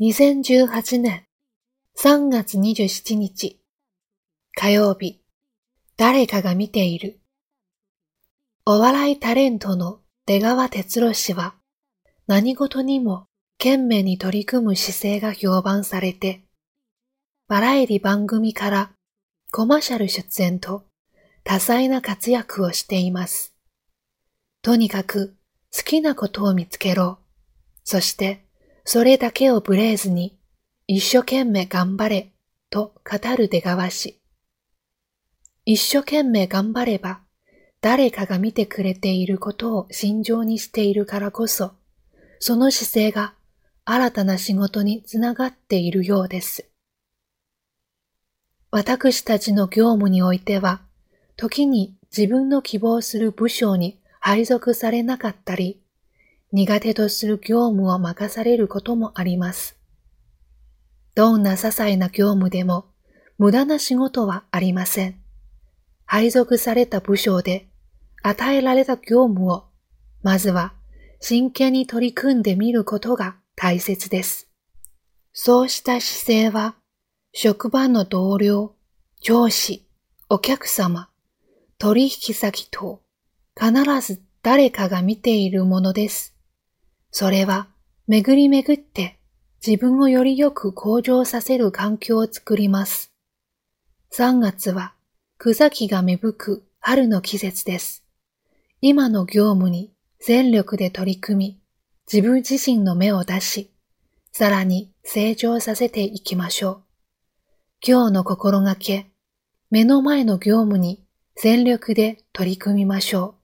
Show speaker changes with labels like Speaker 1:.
Speaker 1: 2018年3月27日火曜日誰かが見ているお笑いタレントの出川哲郎氏は何事にも懸命に取り組む姿勢が評判されてバラエティ番組からコマーシャル出演と多彩な活躍をしています。とにかく好きなことを見つけろ。そしてそれだけをブレーズに一生懸命頑張れと語る出川氏。一生懸命頑張れば誰かが見てくれていることを心情にしているからこそ、その姿勢が新たな仕事につながっているようです。私たちの業務においては、時に自分の希望する部署に配属されなかったり、苦手とする業務を任されることもあります。どんな些細な業務でも無駄な仕事はありません。配属された部署で与えられた業務をまずは真剣に取り組んでみることが大切です。そうした姿勢は職場の同僚、上司、お客様、取引先等、必ず誰かが見ているものです。それは巡り巡って自分をよりよく向上させる環境を作ります。3月は草木が芽吹く春の季節です。今の業務に全力で取り組み、自分自身の芽を出し、さらに成長させていきましょう。今日の心がけ、目の前の業務に全力で取り組みましょう。